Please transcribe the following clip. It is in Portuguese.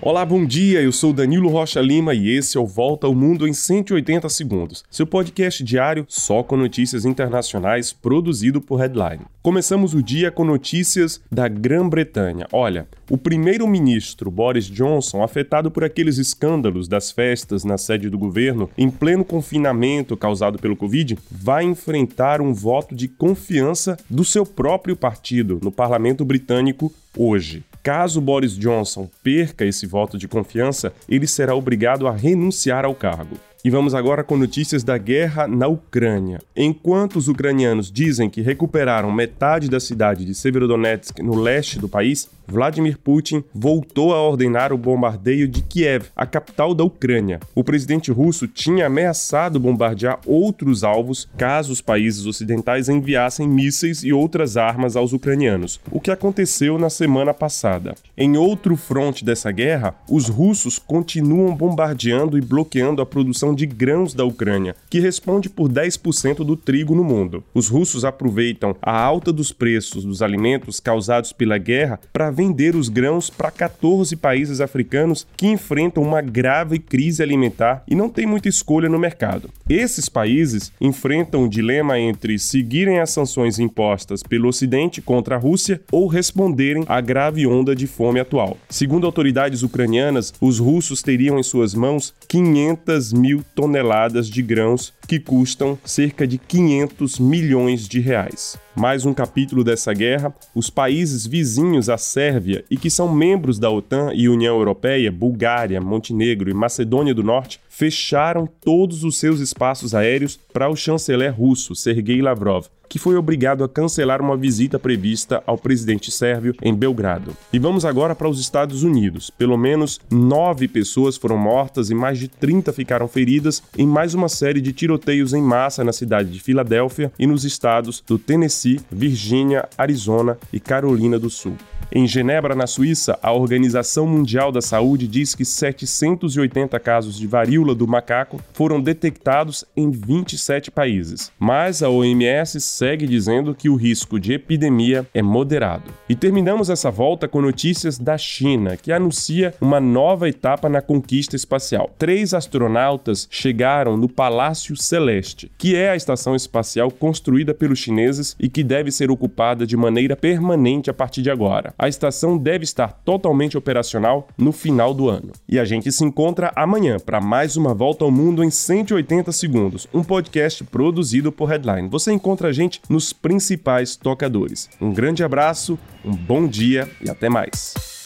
Olá, bom dia. Eu sou Danilo Rocha Lima e esse é o Volta ao Mundo em 180 segundos. Seu podcast diário só com notícias internacionais produzido por Headline. Começamos o dia com notícias da Grã-Bretanha. Olha, o primeiro-ministro Boris Johnson, afetado por aqueles escândalos das festas na sede do governo em pleno confinamento causado pelo Covid, vai enfrentar um voto de confiança do seu próprio partido no parlamento britânico hoje. Caso Boris Johnson perca esse voto de confiança, ele será obrigado a renunciar ao cargo. E vamos agora com notícias da guerra na Ucrânia. Enquanto os ucranianos dizem que recuperaram metade da cidade de Severodonetsk no leste do país, Vladimir Putin voltou a ordenar o bombardeio de Kiev, a capital da Ucrânia. O presidente russo tinha ameaçado bombardear outros alvos caso os países ocidentais enviassem mísseis e outras armas aos ucranianos, o que aconteceu na semana passada. Em outro fronte dessa guerra, os russos continuam bombardeando e bloqueando a produção de grãos da Ucrânia, que responde por 10% do trigo no mundo. Os russos aproveitam a alta dos preços dos alimentos causados pela guerra para vender os grãos para 14 países africanos que enfrentam uma grave crise alimentar e não têm muita escolha no mercado. Esses países enfrentam o dilema entre seguirem as sanções impostas pelo Ocidente contra a Rússia ou responderem à grave onda de fome atual. Segundo autoridades ucranianas, os russos teriam em suas mãos 500 mil toneladas de grãos que custam cerca de 500 milhões de reais. Mais um capítulo dessa guerra, os países vizinhos à Sérvia e que são membros da OTAN e União Europeia, Bulgária, Montenegro e Macedônia do Norte, fecharam todos os seus espaços aéreos para o chanceler russo Sergei Lavrov, que foi obrigado a cancelar uma visita prevista ao presidente sérvio em Belgrado. E vamos agora para os Estados Unidos. Pelo menos nove pessoas foram mortas e mais de 30 ficaram feridas em mais uma série de tiroteios em massa na cidade de Filadélfia e nos estados do Tennessee, Virgínia, Arizona e Carolina do Sul. Em Genebra, na Suíça, a Organização Mundial da Saúde diz que 780 casos de varíola do macaco foram detectados em 27 países. Mas a OMS segue dizendo que o risco de epidemia é moderado. E terminamos essa volta com notícias da China, que anuncia uma nova etapa na conquista espacial. Três astronautas chegaram no Palácio Celeste, que é a estação espacial construída pelos chineses e que deve ser ocupada de maneira permanente a partir de agora a estação deve estar totalmente operacional no final do ano. E a gente se encontra amanhã para mais uma volta ao mundo em 180 segundos, um podcast produzido por Headline. Você encontra a gente nos principais tocadores. Um grande abraço, um bom dia e até mais.